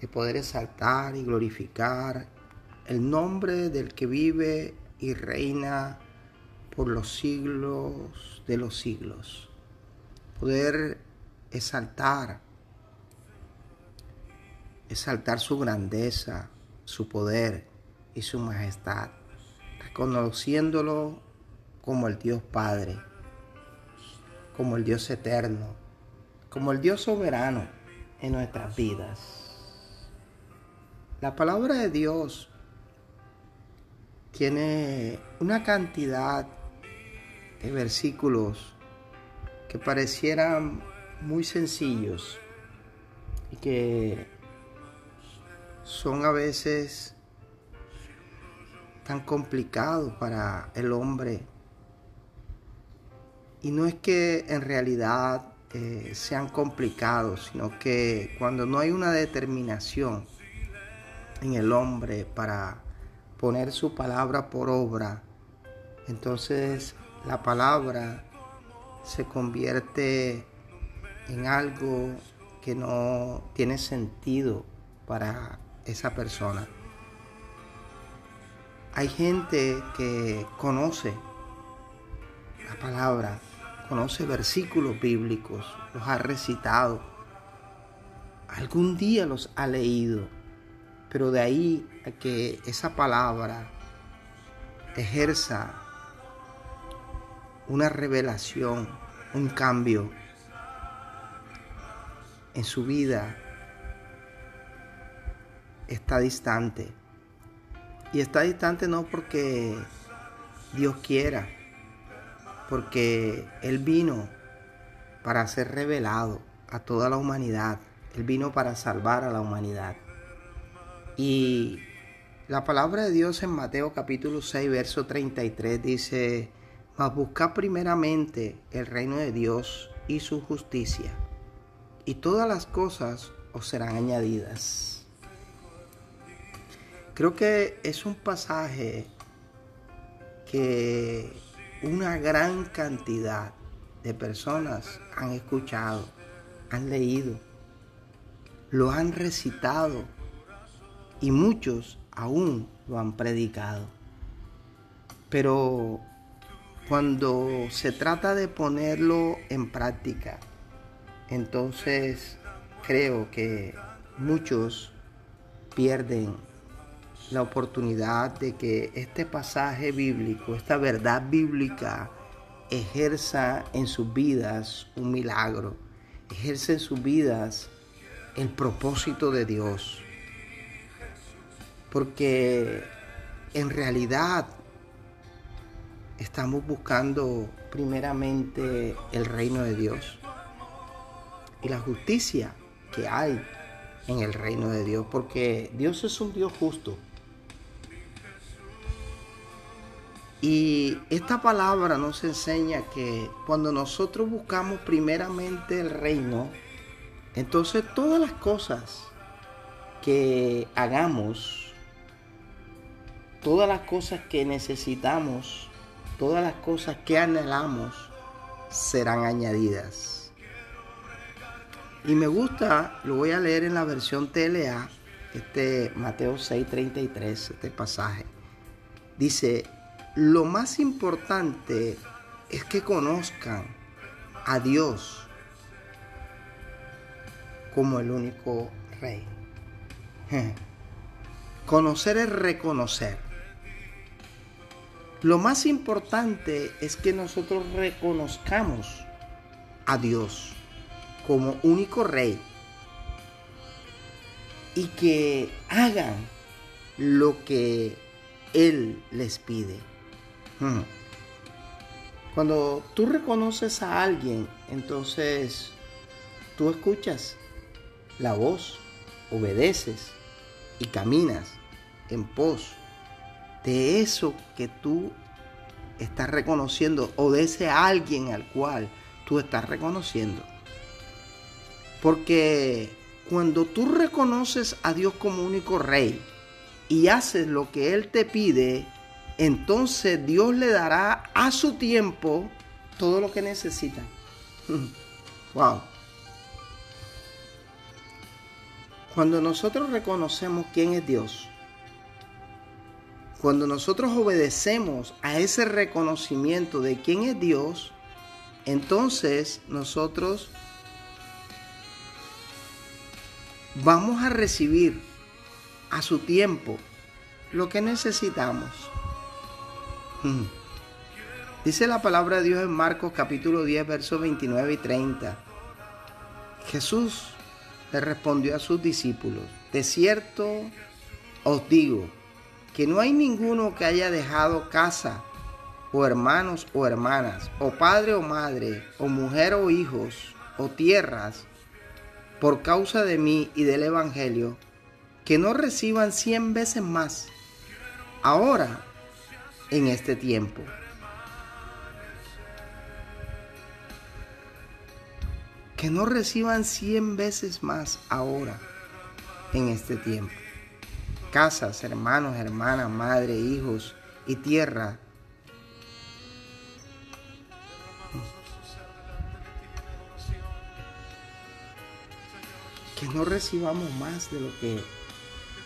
de poder exaltar y glorificar el nombre del que vive y reina por los siglos de los siglos. Poder exaltar exaltar su grandeza, su poder y su majestad, reconociéndolo como el Dios Padre, como el Dios eterno, como el Dios soberano en nuestras vidas. La palabra de Dios tiene una cantidad de versículos que parecieran muy sencillos y que son a veces tan complicados para el hombre. Y no es que en realidad eh, sean complicados, sino que cuando no hay una determinación en el hombre para poner su palabra por obra, entonces la palabra se convierte en algo que no tiene sentido para esa persona. Hay gente que conoce la palabra, conoce versículos bíblicos, los ha recitado, algún día los ha leído, pero de ahí a que esa palabra ejerza una revelación, un cambio en su vida, está distante. Y está distante no porque Dios quiera, porque Él vino para ser revelado a toda la humanidad. Él vino para salvar a la humanidad. Y la palabra de Dios en Mateo capítulo 6, verso 33 dice, mas buscad primeramente el reino de Dios y su justicia, y todas las cosas os serán añadidas. Creo que es un pasaje que una gran cantidad de personas han escuchado, han leído, lo han recitado y muchos aún lo han predicado. Pero cuando se trata de ponerlo en práctica, entonces creo que muchos pierden la oportunidad de que este pasaje bíblico, esta verdad bíblica, ejerza en sus vidas un milagro, ejerce en sus vidas el propósito de Dios. Porque en realidad estamos buscando primeramente el reino de Dios y la justicia que hay en el reino de Dios, porque Dios es un Dios justo. Y esta palabra nos enseña que cuando nosotros buscamos primeramente el reino, entonces todas las cosas que hagamos, todas las cosas que necesitamos, todas las cosas que anhelamos, serán añadidas. Y me gusta, lo voy a leer en la versión TLA, este Mateo 6:33, este pasaje. Dice, lo más importante es que conozcan a Dios como el único rey. Conocer es reconocer. Lo más importante es que nosotros reconozcamos a Dios como único rey y que hagan lo que Él les pide. Hmm. Cuando tú reconoces a alguien, entonces tú escuchas la voz obedeces y caminas en pos de eso que tú estás reconociendo o de ese alguien al cual tú estás reconociendo. Porque cuando tú reconoces a Dios como único rey y haces lo que Él te pide, entonces Dios le dará a su tiempo todo lo que necesita. wow. Cuando nosotros reconocemos quién es Dios, cuando nosotros obedecemos a ese reconocimiento de quién es Dios, entonces nosotros vamos a recibir a su tiempo lo que necesitamos. Hmm. Dice la palabra de Dios en Marcos capítulo 10, versos 29 y 30. Jesús le respondió a sus discípulos, de cierto os digo que no hay ninguno que haya dejado casa o hermanos o hermanas, o padre o madre, o mujer o hijos, o tierras, por causa de mí y del Evangelio, que no reciban cien veces más, ahora, en este tiempo. Que no reciban cien veces más ahora, en este tiempo. Casas, hermanos, hermanas, madre, hijos y tierra que no recibamos más de lo que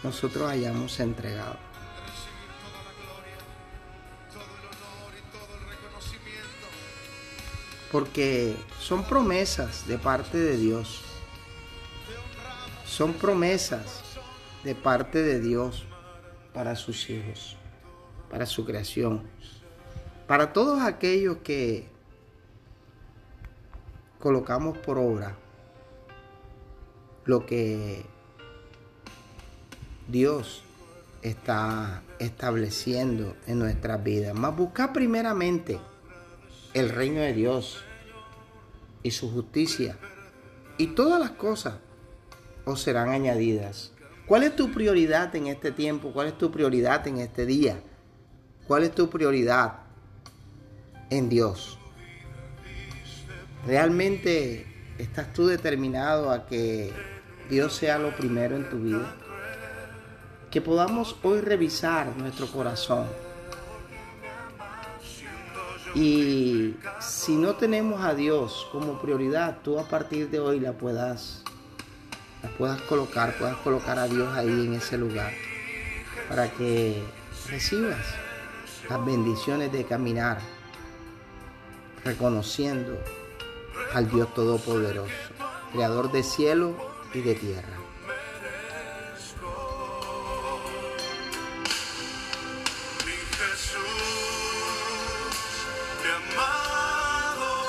nosotros hayamos entregado. Porque son promesas de parte de Dios. Son promesas de parte de Dios para sus hijos, para su creación, para todos aquellos que colocamos por obra lo que Dios está estableciendo en nuestras vidas. Más buscar primeramente el reino de Dios y su justicia. Y todas las cosas os serán añadidas. ¿Cuál es tu prioridad en este tiempo? ¿Cuál es tu prioridad en este día? ¿Cuál es tu prioridad en Dios? ¿Realmente estás tú determinado a que Dios sea lo primero en tu vida. Que podamos hoy revisar nuestro corazón. Y si no tenemos a Dios como prioridad, tú a partir de hoy la puedas, la puedas colocar, puedas colocar a Dios ahí en ese lugar para que recibas las bendiciones de caminar reconociendo al Dios Todopoderoso, Creador de cielo y de tierra.